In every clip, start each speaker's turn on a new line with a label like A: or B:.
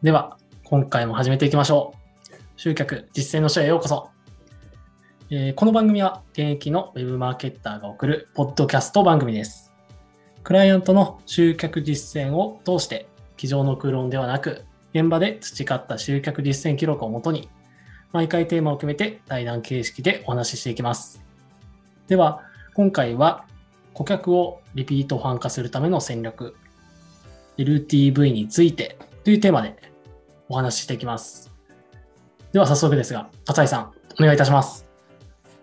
A: では、今回も始めていきましょう。集客実践の書へようこそ。えーこの番組は現役のウェブマーケッターが送るポッドキャスト番組です。クライアントの集客実践を通して、机上の空論ではなく、現場で培った集客実践記録をもとに、毎回テーマを決めて対談形式でお話ししていきます。では、今回は顧客をリピートファン化するための戦略、LTV についてというテーマでお話ししていきます。では早速ですが、笠井さん、お願いいたします。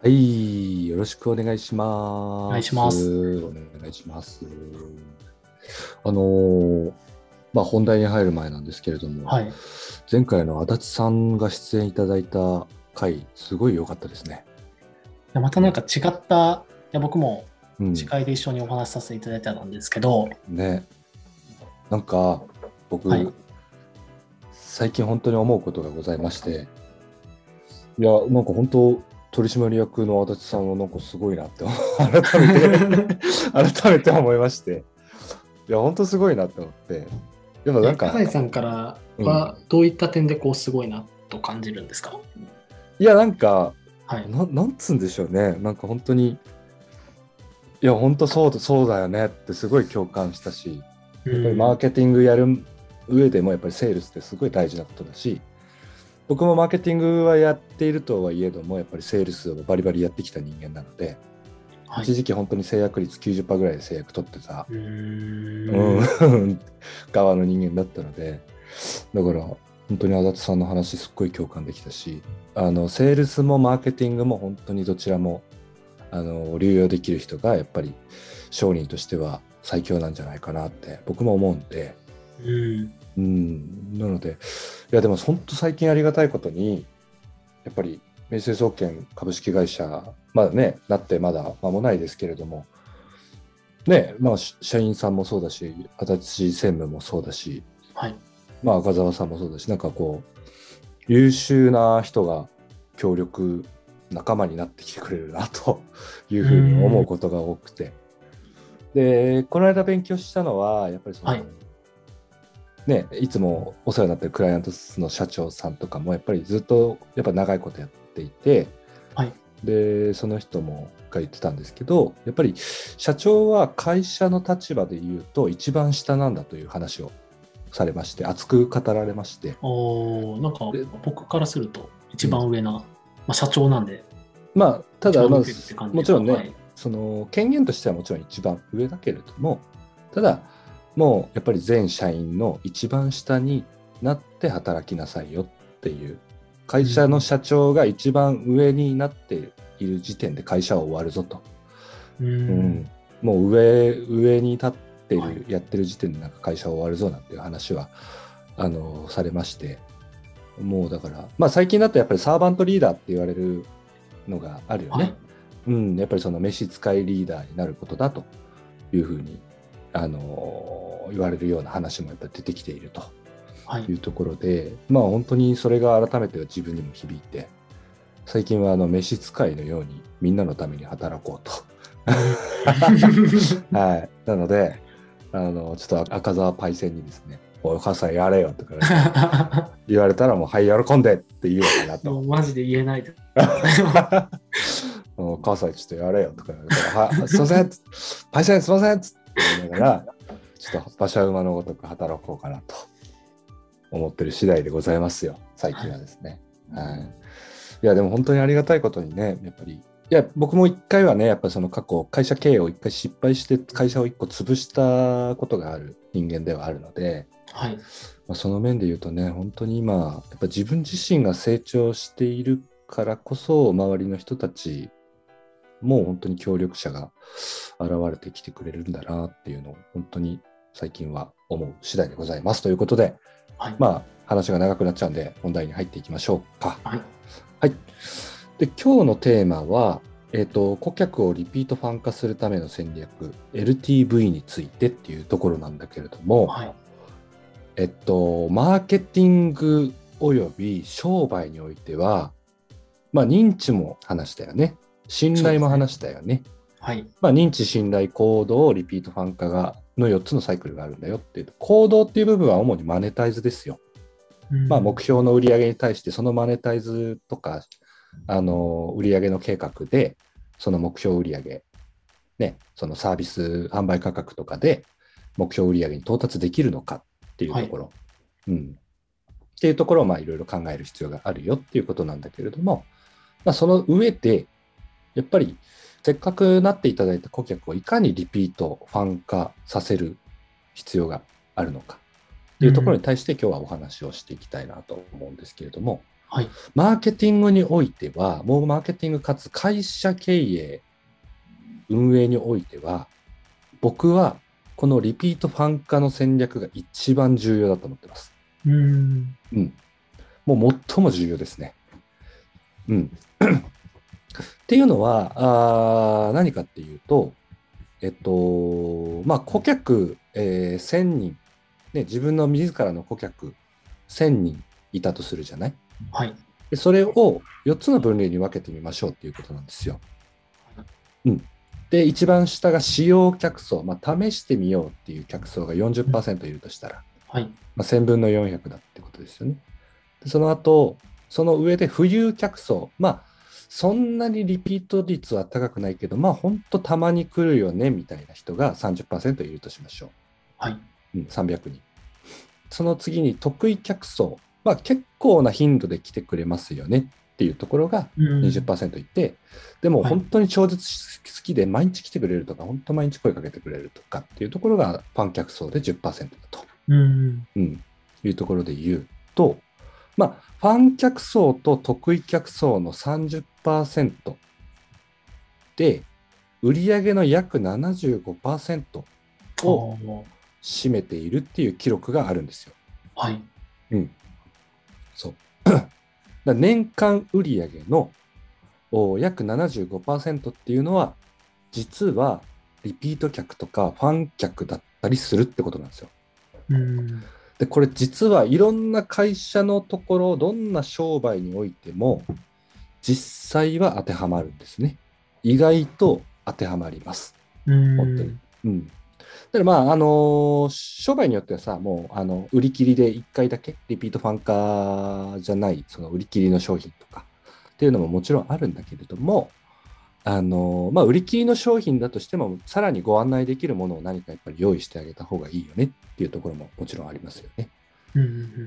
B: はい、よろしくお願いします。お
A: 願いします
B: お願いします。あのーまあ、本題に入る前なんですけれども、
A: はい。
B: 前回の足立さんが出演いただいた回、すごい良かったですね。
A: でまたなんか違った、いや僕も
B: うん、
A: 司会で一緒にお話しさせていただいたんですけど、
B: ね。なんか、僕、
A: はい
B: 最近本当に思うことがございまして、いや、なんか本当、取締役の足立さんはなんかすごいなって、改めて、改めて思いまして、いや、本当すごいなって思って、でもなんか、
A: 笠井さんからはどういった点でこうすごいなと感じるんですか、
B: いや、なんか、
A: はい。
B: ななんつうんでしょうね、なんか本当に、いや、本当そうだそうだよねってすごい共感したし、やっぱりマーケティングやる上でもやっぱりセールスってすごい大事なことだし僕もマーケティングはやっているとはいえどもやっぱりセールスをバリバリやってきた人間なので、
A: はい、
B: 一時期本当に制約率90%ぐらいで制約取ってた
A: う、ん、
B: 側の人間だったのでだから本当に足立さんの話すっごい共感できたしあのセールスもマーケティングも本当にどちらもあの流用できる人がやっぱり商人としては最強なんじゃないかなって僕も思うんで。
A: うん
B: うん、なので、いや、でも本当最近ありがたいことに、やっぱり明星総研株式会社、まだね、なってまだ間もないですけれども、ね、まあ、し社員さんもそうだし、足立専務もそうだし、
A: はい。
B: まあ、赤澤さんもそうだし、なんかこう、優秀な人が協力、仲間になってきてくれるなと いうふうに思うことが多くて。で、この間勉強したのは、やっぱりその、
A: はい
B: ね、いつもお世話になってるクライアントの社長さんとかも、やっぱりずっとやっぱ長いことやっていて、
A: はい。
B: で、その人もが言ってたんですけど、やっぱり社長は会社の立場で言うと一番下なんだという話をされまして、熱く語られまして、
A: おーなんか
B: で
A: 僕からすると一番上な、まあ、社長なんで、
B: まあ、ただ、まあもちろんね、
A: はい。
B: その権限としてはもちろん一番上だけれども、ただ、もうやっぱり全社員の一番下になって働きなさいよっていう、会社の社長が一番上になっている時点で会社は終わるぞと。
A: うー
B: うん。ん、もう上上に立ってる、
A: はい
B: やってる時点でなんか会社は終わるぞなんていう話はあのされまして。もうだからまあ最近だとやっぱりサーバントリーダーって言われるのがあるよね、
A: はい
B: うん、やっぱりその召使いリーダーになることだというふうにあの言われるような話もやっぱり出てきていると
A: はい
B: いうところでまあ本当にそれが改めて自分にも響いて最近はあの召使いのようにみんなのために働こうと。はい。なので、あの、ちょっと赤澤パイセンにですね、お母さんやれよとか 言われたら、もう、はい、喜んでって言おうかな
A: も
B: と。
A: うマジで言えないで。
B: お母さんちょっとやれよとか言われたら、はい、すいませんパイセンすいませんつって言いながら、ちょっと馬車馬のごとく働こうかなと思ってる次第でございますよ、最近はですね。はい。いや、でも本当にありがたいことにね、やっぱり、いや、僕も一回はね、やっぱりその過去、会社経営を一回失敗して、会社を一個潰したことがある人間ではあるので、
A: はい。
B: まあ、その面で言うとね、本当に今、やっぱ自分自身が成長しているからこそ、周りの人たちも本当に協力者が現れてきてくれるんだなっていうのを、本当に最近は思う次第でございます。ということで、
A: はい。
B: まあ、話が長くなっちゃうんで、本題に入っていきましょうか。
A: はい。
B: はい。で、今日のテーマは、えっ、と、顧客をリピートファン化するための戦略、LTV についてっていうところなんだけれども、
A: はい。
B: えっと、マーケティングおよび商売においては、まあ、認知も話したよね。信頼も話したよね。
A: はい。
B: まあ、認知、信頼、行動、リピートファン化がの4つのサイクルがあるんだよっていう。行動っていう部分は主にマネタイズですよ。
A: うん
B: まあ、目標の売り上げに対してそのマネタイズとかあの売り上げの計画でその目標売り上げ、ね、そのサービス販売価格とかで目標売り上げに到達できるのかっていうところ、うん、っていうところをまあいろいろ考える必要があるよっていうことなんだけれども、まあ、その上でやっぱりせっかくなっていただいた顧客をいかにリピートファン化させる必要があるのかっていうところに対して今日はお話をしていきたいなと思うんですけれども、
A: はい。
B: マーケティングにおいては、もうマーケティングかつ会社経営、運営においては、僕はこのリピートファン化の戦略が一番重要だと思ってます。
A: うん。
B: うん。もう最も重要ですね。うん。っていうのは、あー何かっていうと、えっと、まあ、顧客、えー1000人、ね、自分の自らの顧客1000人いたとするじゃない？
A: はい。
B: でそれを4つの分類に分けてみましょうっていうことなんですよ。うん、で、一番下が使用客層、まあ、試してみようっていう客層が40%いるとしたら、
A: はい。
B: まあ、1000分の400だってことですよね。でその後、その上で浮遊客層、まあ、そんなにリピート率は高くないけど、まあ、本当たまに来るよねみたいな人が30%いるとしましょう。
A: はい。
B: うん、300人。その次に得意客層、まあ、結構な頻度で来てくれますよねっていうところが
A: うん
B: 20%いて、でも
A: はい
B: 本当に超絶好きで毎日来てくれるとか、本当毎日声かけてくれるとかっていうところがファン客層で10%だと、
A: うん。
B: うん、いうところで言うと、まあ、ファン客層と得意客層の30%で、売上の約75%を
A: お
B: 占めているっていう記録があるんですよ。
A: はい。
B: うん。そう。だ年間売上のお約75%っていうのは、実はリピート客とかファン客だったりするってことなんですよ。
A: うん。
B: で、これ実はいろんな会社のところ、どんな商売においても、実際は当てはまるんですね。意外と当てはまります。
A: うん。
B: 本当にうん。だからまあ、あのー商売によってはさ、もう、あの、売り切りで1回だけ、リピートファン化じゃない、その売り切りの商品とかっていうのももちろんあるんだけれども、あのーまあ、売り切りの商品だとしても、さらにご案内できるものを何かやっぱり用意してあげた方がいいよねっていうところももちろんありますよね。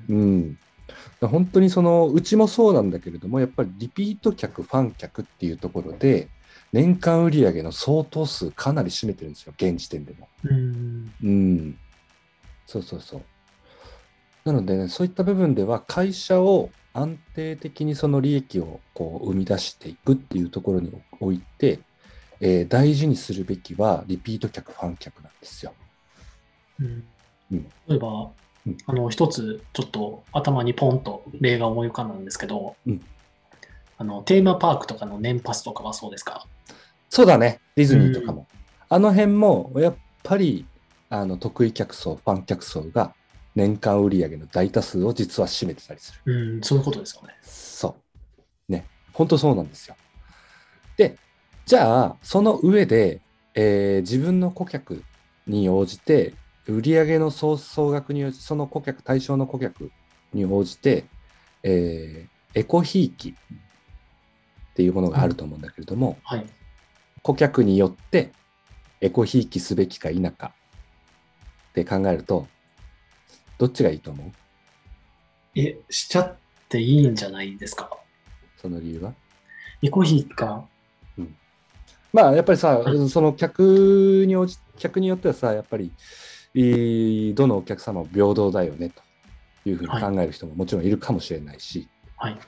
A: うん。
B: 本当にその、うちもそうなんだけれども、やっぱりリピート客、ファン客っていうところで、年間売上の相当数かなり占めてるんですよ、現時点でも。
A: うん。
B: うん。そうそうそう。なのでね、そういった部分では会社を安定的にその利益をこう生み出していくっていうところにおいて、えー大事にするべきはリピート客、ファン客なんですよ。
A: うん。
B: うん。
A: 例えば
B: うん、
A: あの、一つちょっと頭にポンと例が思い浮かんだんですけど
B: うん、
A: あの、テーマパークとかの年パスとかはそうですか？
B: そうだね、ディズニーとかも。あの辺もやっぱりあの得意客層、ファン客層が年間売上の大多数を実は占めてたりする。
A: うん、そういうことですよね。
B: そう。ね。本当そうなんですよ。で、じゃあ、その上で、えー自分の顧客に応じて、売上の総総額に応じその顧客、対象の顧客に応じて、えーエコひいきっていうものがあると思うんだけれども、
A: はい。
B: 顧客によってエコひいきすべきか否かって考えると、どっちがいいと思う？
A: え、しちゃっていいんじゃないですか？
B: その理由は？
A: エコヒーか。
B: まあやっぱりさ、
A: は
B: その客に応じ客によってはさ、やっぱり、えーどのお客様も平等だよねというふうに考える人ももちろんいるかもしれないし、
A: はい。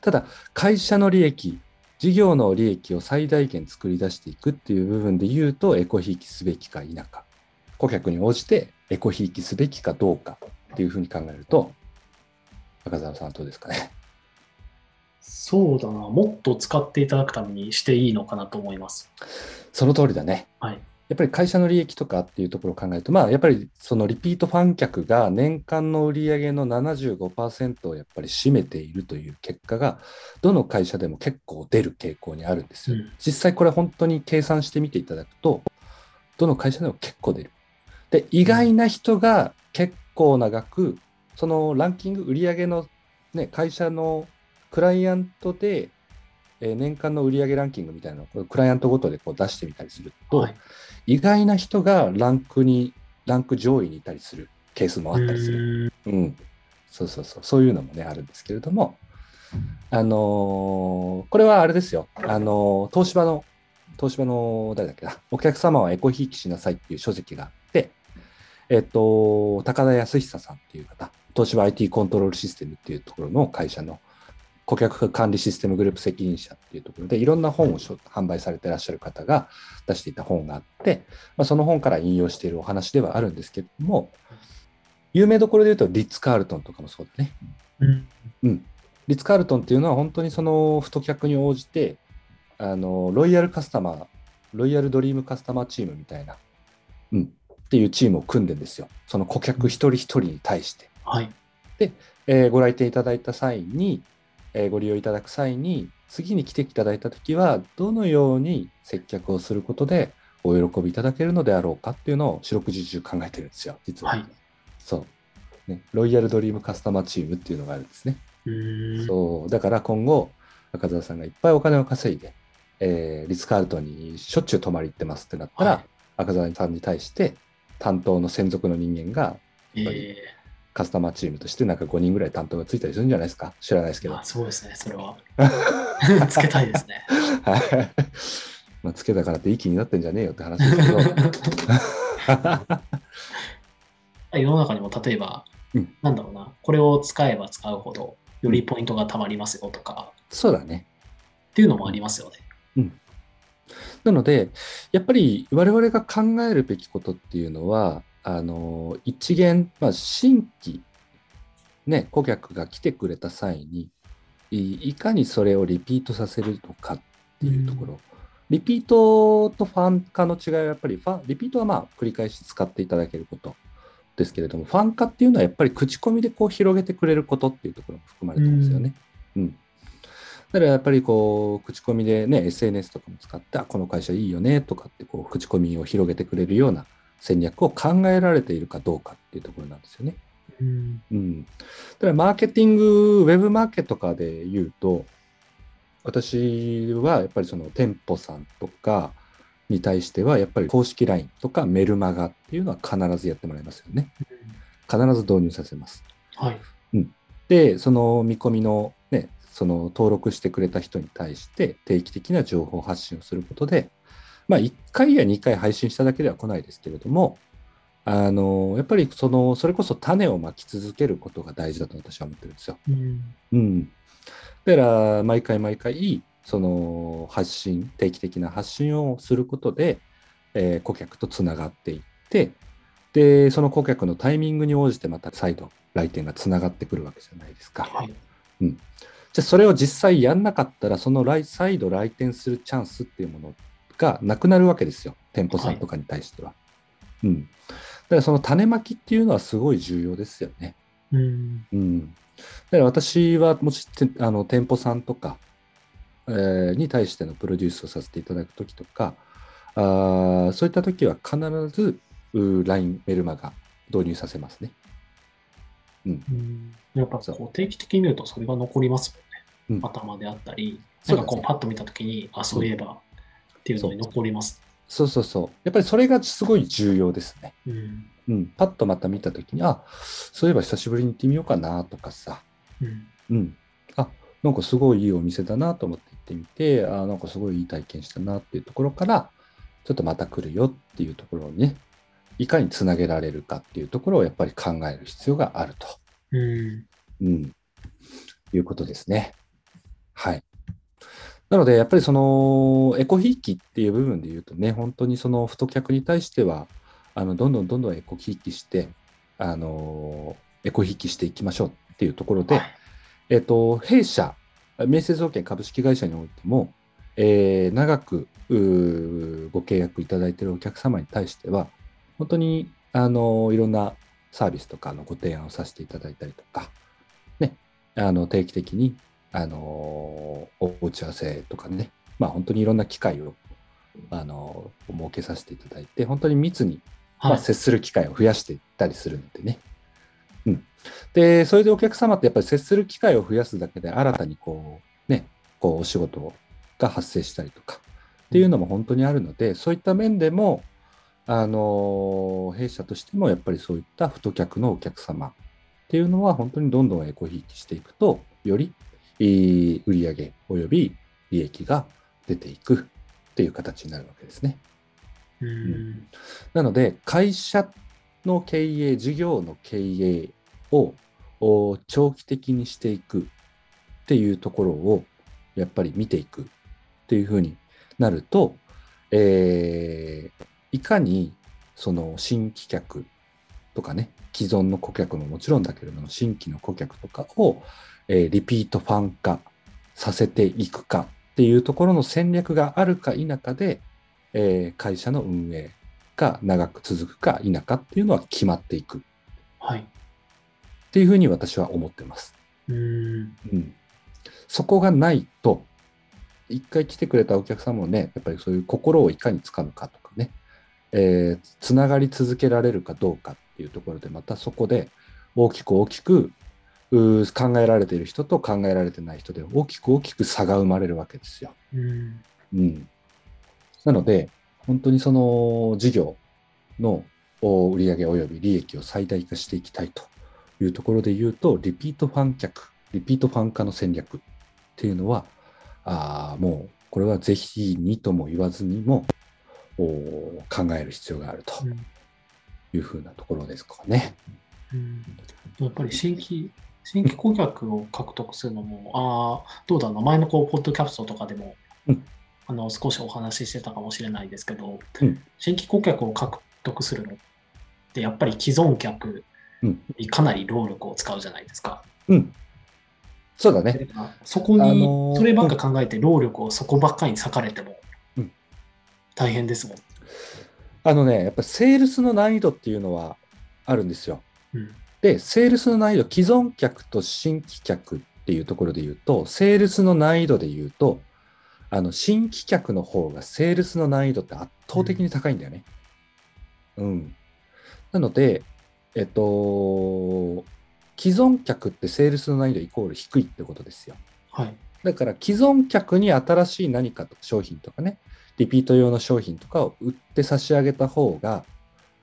B: ただ、会社の利益、事業の利益を最大限作り出していくっていう部分で言うと、エコひいきすべきか否か、顧客に応じてエコひいきすべきかどうかっていうふうに考えると、赤澤さんはどうですかね？
A: そうだな。もっと使っていただくためにしていいのかなと思います。
B: その通りだね。
A: はい。
B: やっぱり会社の利益とかっていうところを考えると、まあ、やっぱりそのリピートファン客が年間の売上の75%をやっぱり占めているという結果が、どの会社でも結構出る傾向にあるんですよ。
A: うん
B: 実際これ本当に計算してみていただくと、どの会社でも結構出る。で、意外な人が結構な額そのランキング、売上の、ね、会社のクライアントで、えー年間の売上ランキングみたいなのをクライアントごとでこう出してみたりすると、
A: はい。
B: 意外な人がランクに、ランク上位にいたりするケースもあったりする。
A: うー。ん
B: うん、そうそうそう、そういうのもね、あるんですけれども、あのーこれはあれですよ、あのー東芝の、東芝の、誰だっけな、お客様はエコひいきしなさいっていう書籍がえっと、高田康久さんっていう方、東芝 IT コントロールシステムっていうところの会社の顧客管理システムグループ責任者っていうところで、いろんな本をしょ販売されてらっしゃる方が出していた本があって、まあ、その本から引用しているお話ではあるんですけれども、有名どころで言うと、リッツ・カールトンとかもそうだね。
A: うん。
B: うん。リッツ・カールトンっていうのは本当にその太客に応じて、あの、ロイヤルカスタマー、ロイヤルドリームカスタマーチームみたいな、うん、っていうチームを組んでんですよ。その顧客一人一人に対して。
A: はい。
B: えーご来店いただいた際に、えーご利用いただく際に、次に来ていただいたときは、どのように接客をすることでお喜びいただけるのであろうかっていうのを四六時中考えてるんですよ、実は。
A: はい。
B: そう。ね、ロイヤルドリームカスタマーチームっていうのがあるんですね。そう。だから今後、中澤さんがいっぱいお金を稼いで、えーリッツ・カールトンにしょっちゅう泊まり行ってますってなったら、
A: はい
B: 赤澤さんに対して担当の専属の人間が
A: え
B: カスタマーチームとしてなんか5人ぐらい担当がついたりするんじゃないですか知らないですけど。
A: そうですね、それは。つけたいですね。
B: はい。まあ、つけたからっていい気になってんじゃねえよって話ですけど。
A: 世の中にも例えば、
B: うん
A: なんだろうな、これを使えば使うほど、よりポイントがたまりますよとか、
B: そうだね。
A: っていうのもありますよね。
B: なので、やっぱり我々が考えるべきことっていうのは、あの一元、まあ、新規、ね、顧客が来てくれた際にい、いかにそれをリピートさせるのかっていうところ。リピートとファン化の違いはやっぱりファン、リピートはまあ繰り返し使っていただけることですけれども、ファン化っていうのはやっぱり口コミでこう広げてくれることっていうところも含まれてますよね。うんだからやっぱりこう口コミでね SNS とかも使ってあこの会社いいよねとかってこう口コミを広げてくれるような戦略を考えられているかどうかっていうところなんですよね。
A: うん
B: うん、だからマーケティングウェブマーケとかで言うと私はやっぱりその店舗さんとかに対してはやっぱり公式 LINE とかメルマガっていうのは必ずやってもらいますよね。必ず導入させます。
A: はい。
B: で、その見込みのね、その登録してくれた人に対して定期的な情報発信をすることで、まあ1回や2回配信しただけでは来ないですけれども、あの、やっぱりその、それこそ種をまき続けることが大事だと私は思ってるんですよ。
A: うん
B: うん。だから、毎回毎回、その発信、定期的な発信をすることで、えー顧客とつながっていって、で、その顧客のタイミングに応じてまた再度来店がつながってくるわけじゃないですか。
A: はい。
B: じゃあそれを実際やんなかったら、その来再度来店するチャンスっていうものがなくなるわけですよ。店舗さんとかに対しては。うん。だからその種まきっていうのはすごい重要ですよね。
A: うん
B: うん。だから私はもしてあの店舗さんとか、えーに対してのプロデュースをさせていただくときとか、あーそういったときは必ず LINE メルマガ導入させますね。
A: うんやっぱこう定期的に見るとそれが残ります頭であったり、
B: そうんですね。
A: なかこうパッと見たときに、あ、そういえばっていうのに残ります。
B: そうそうそう。やっぱりそれがすごい重要ですね。
A: うん。
B: うん、パッとまた見たときに、あそういえば久しぶりに行ってみようかなとかさ、
A: うん。
B: うん、あなんかすごいいいお店だなと思って行ってみて、あなんかすごいいい体験したなっていうところから、ちょっとまた来るよっていうところをね、いかにつなげられるかっていうところをやっぱり考える必要があると、
A: うん。
B: うん、いうことですね。はい。なので、やっぱりそのエコひいきっていう部分で言うとね、本当にその太客に対しては、あのどんどんどんどんエコひいきして、あのエコひいきしていきましょうっていうところで、
A: はい
B: えっと、弊社、明星造券株式会社においても、えー長くご契約いただいているお客様に対しては、本当にあのいろんなサービスとかのご提案をさせていただいたりとか、ね、あの定期的にあのお打ち合わせとかね、まあ、本当にいろんな機会をあの設けさせていただいて、本当に密にまあ、
A: はい。
B: 接する機会を増やしていったりするのでね。うん。で、それでお客様ってやっぱり接する機会を増やすだけで、新たにこう、ね、こうお仕事が発生したりとかっていうのも本当にあるので、そういった面でも、あの弊社としてもやっぱりそういった太客のお客様っていうのは本当にどんどんエコひいきしていくと、より売上および利益が出ていくっていう形になるわけですね。
A: うん、
B: なので、会社の経営、事業の経営を長期的にしていくっていうところをやっぱり見ていくっていうふうになると、えー、いかにその新規客とかね、既存の顧客ももちろんだけれども、新規の顧客とかを、えー、リピートファン化させていくかっていうところの戦略があるか否かで、えー、会社の運営が長く続くか否かっていうのは決まっていく。
A: はい。
B: っていうふうに私は思ってます。
A: うん
B: うん。そこがないと、一回来てくれたお客様もね、やっぱりそういう心をいかにつかむかとかね、えー、つながり続けられるかどうかっていうところで、またそこで大きく大きく考えられている人と考えられてない人で大きく大きく差が生まれるわけですよ。
A: うん、
B: うん、なので、本当にその事業の売上及び利益を最大化していきたいというところで言うと、リピートファン客、リピートファン化の戦略っていうのは、あもうこれはぜひにとも言わずにも考える必要があるというふうなところですかね。
A: うん、やっぱり新規新規顧客を獲得するのも、ああ、どうだろうな、前のこうポッドキャストとかでも、
B: うん、
A: あの少しお話ししてたかもしれないですけど、
B: うん、
A: 新規顧客を獲得するのって、やっぱり既存客にかなり労力を使うじゃないですか。
B: うん、そうだね。
A: そこに、あのー、そればっか考えて、労力をそこばっかりに割かれても、大変ですもん。
B: あのね、やっぱセールスの難易度っていうのはあるんですよ。
A: うん
B: で、セールスの難易度、既存客と新規客っていうところで言うと、セールスの難易度で言うと、あの新規客の方がセールスの難易度って圧倒的に高いんだよね。うん。うん、なので、えっと、既存客ってセールスの難易度イコール低いってことですよ。
A: はい。
B: だから既存客に新しい何かと商品とかね、リピート用の商品とかを売って差し上げた方が、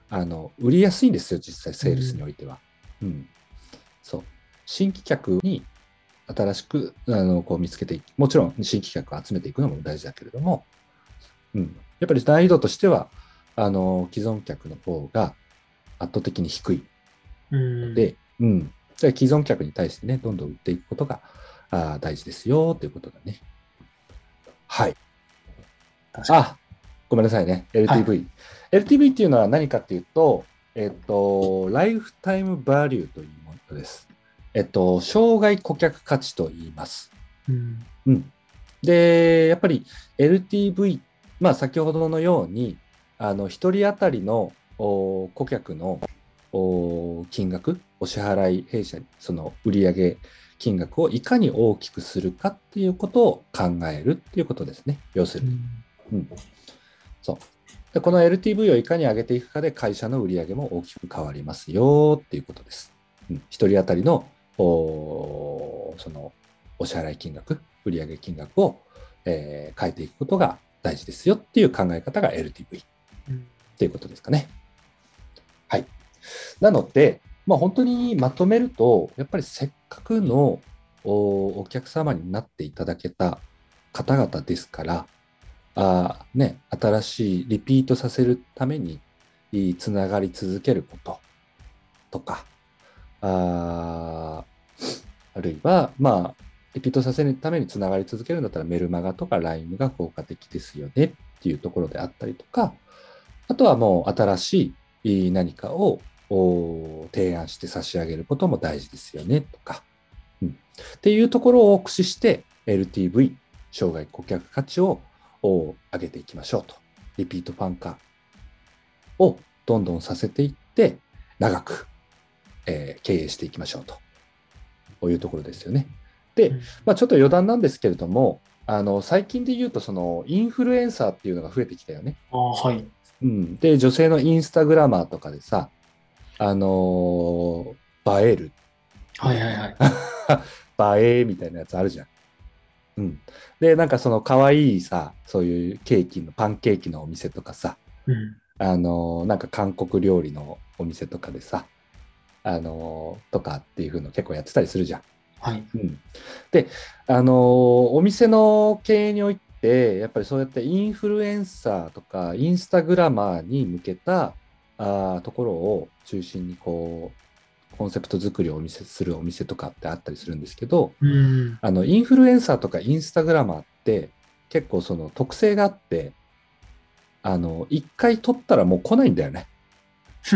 B: あの売りやすいんですよ、実際、セールスにおいては。うん、そう。新規客に新しくあのこう見つけていく、もちろん新規客を集めていくのも大事だけれども、うん、やっぱり難易度としては、あの既存客の方が圧倒的に低い。ので、うん、うん、じゃ既存客に対してね、どんどん売っていくことがあ大事ですよということだね。はい。あ、ごめんなさいね、LTV、はい。LTV っていうのは何かっていうと、えっと、ライフタイムバリューというものです。えっと、生涯顧客価値と言います。
A: うん。
B: うん、で、やっぱり LTV、まあ先ほどのように、あの、1人当たりの顧客の金額、お支払い弊社、その売上金額をいかに大きくするかっていうことを考えるっていうことですね。要するに。うん、うん、そう。でこの LTV をいかに上げていくかで会社の売り上げも大きく変わりますよっていうことです。うん、1人当たりのおそのお支払い金額、売上金額を、えー、変えていくことが大事ですよっていう考え方が LTV っていうことですかね。はい。なので、まあ、本当にまとめると、やっぱりせっかくのお客様になっていただけた方々ですから、あね、新しいリピートさせるためにつながり続けることとか、ああるいは、まあ、リピートさせるためにつながり続けるんだったらメルマガとか LINE が効果的ですよねっていうところであったりとか、あとはもう新しい何かを提案して差し上げることも大事ですよねとか、うん、っていうところを駆使して LTV、生涯顧客価値をを上げていきましょうと。リピートファン化をどんどんさせていって、長く、えー、経営していきましょうと。こういうところですよね。で、まあ、ちょっと余談なんですけれども、あの最近で言うと、そのインフルエンサーっていうのが増えてきたよね。
A: あはい、
B: うん、で、女性のインスタグラマーとかでさ、あのー、映える
A: はいはいはい。
B: 映えみたいなやつあるじゃん。うん。で、なんかその可愛いさ、そういうケーキの、パンケーキのお店とかさ、
A: うん。あ
B: あの、なんか韓国料理のお店とかでさ、あの、とかっていう風の結構やってたりするじゃん。
A: はい。
B: うん、で、あの、お店の経営において、やっぱりそうやってインフルエンサーとか、インスタグラマーに向けたあーところを中心にこう、コンセプト作りをお見せするお店とかってあったりするんですけど、
A: うん。
B: あのインフルエンサーとかインスタグラマーって結構その特性があって、あの、一回撮ったらもう来ないんだよね。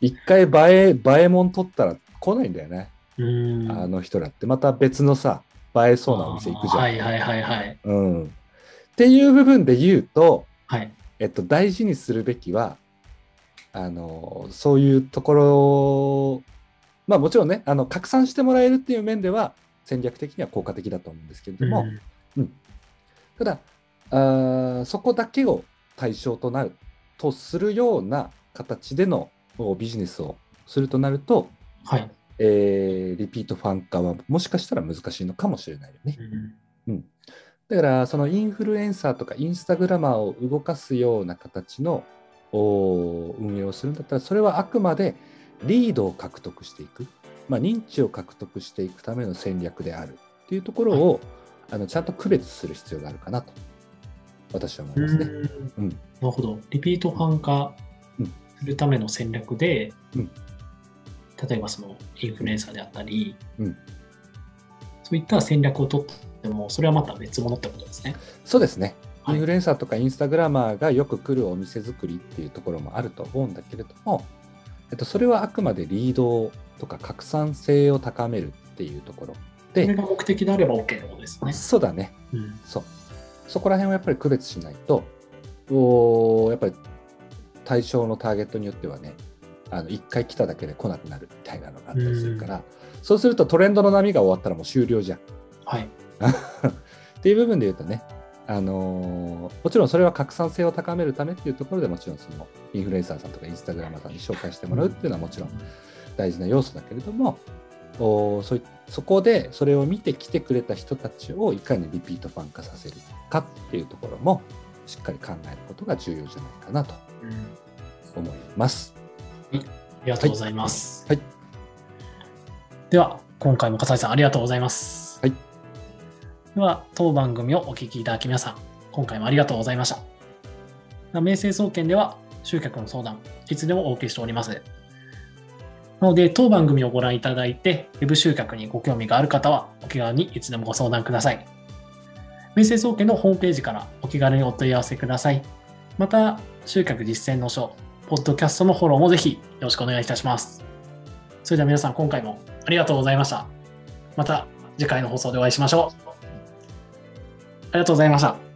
B: 一回映え、映えもん撮ったら来ないんだよね。
A: うん。
B: あの人らって。また別のさ、映えそうなお店行くじゃん。
A: はいはいはいはい。
B: うん。っていう部分で言うと、
A: はい。
B: えっと、大事にするべきは、あの、そういうところ、まあもちろんね、あの、拡散してもらえるっていう面では、戦略的には効果的だと思うんですけれども、
A: うん
B: ただあーそこだけを対象となるとするような形でのおビジネスをするとなると、
A: はい。
B: えーリピートファン化はもしかしたら難しいのかもしれないよね。
A: うん
B: うん、だからそのインフルエンサーとかインスタグラマーを動かすような形のお運営をするんだったらそれはあくまでリードを獲得していく、まあ、認知を獲得していくための戦略であるっていうところを、あのちゃんと区別する必要があるかなと私は思いますね。
A: うん
B: うん
A: なるほど。リピートファン化
B: うん
A: するための戦略で、
B: うん
A: 例えばそのインフルエンサーであったり、
B: うん
A: そういった戦略を取っても、それはまた別物ってことですね。
B: そうですね。
A: はい
B: インフルエンサーとかインスタグラマーがよく来るお店作りっていうところもあると思うんだけれども、えっと、それはあくまでリードとか拡散性を高めるっていうところで、
A: それが目的であれば OK ってことですね。
B: そうだね。
A: うん
B: そう。そこら辺はやっぱり区別しないと、おーやっぱり対象のターゲットによってはね、あの1回来ただけで来なくなるみたいなのがあったりするから、そうするとトレンドの波が終わったらもう終了じゃん。
A: はい。
B: っていう部分で言うとね、あのーもちろんそれは拡散性を高めるためっていうところでもちろんそのインフルエンサーさんとかインスタグラマーさんに紹介してもらうっていうのはもちろん大事な要素だけれども、おそういそこでそれを見て来てくれた人たちをいかにリピートファン化させるかっていうところもしっかり考えることが重要じゃないかなと
A: うん
B: 思います。
A: ありがとうございます。
B: はい。
A: では、今回も笠井さんありがとうございます。では、当番組をお聞きいただき皆さん、今回もありがとうございました。明星総研では集客の相談、いつでもお受けしております。なので、当番組をご覧いただいて、ウェブ集客にご興味がある方は、お気軽にいつでもご相談ください。明星総研のホームページからお気軽にお問い合わせください。また、集客実践の書、ポッドキャストのフォローもぜひよろしくお願いいたします。それでは皆さん、今回もありがとうございました。また次回の放送でお会いしましょう。ありがとうございました。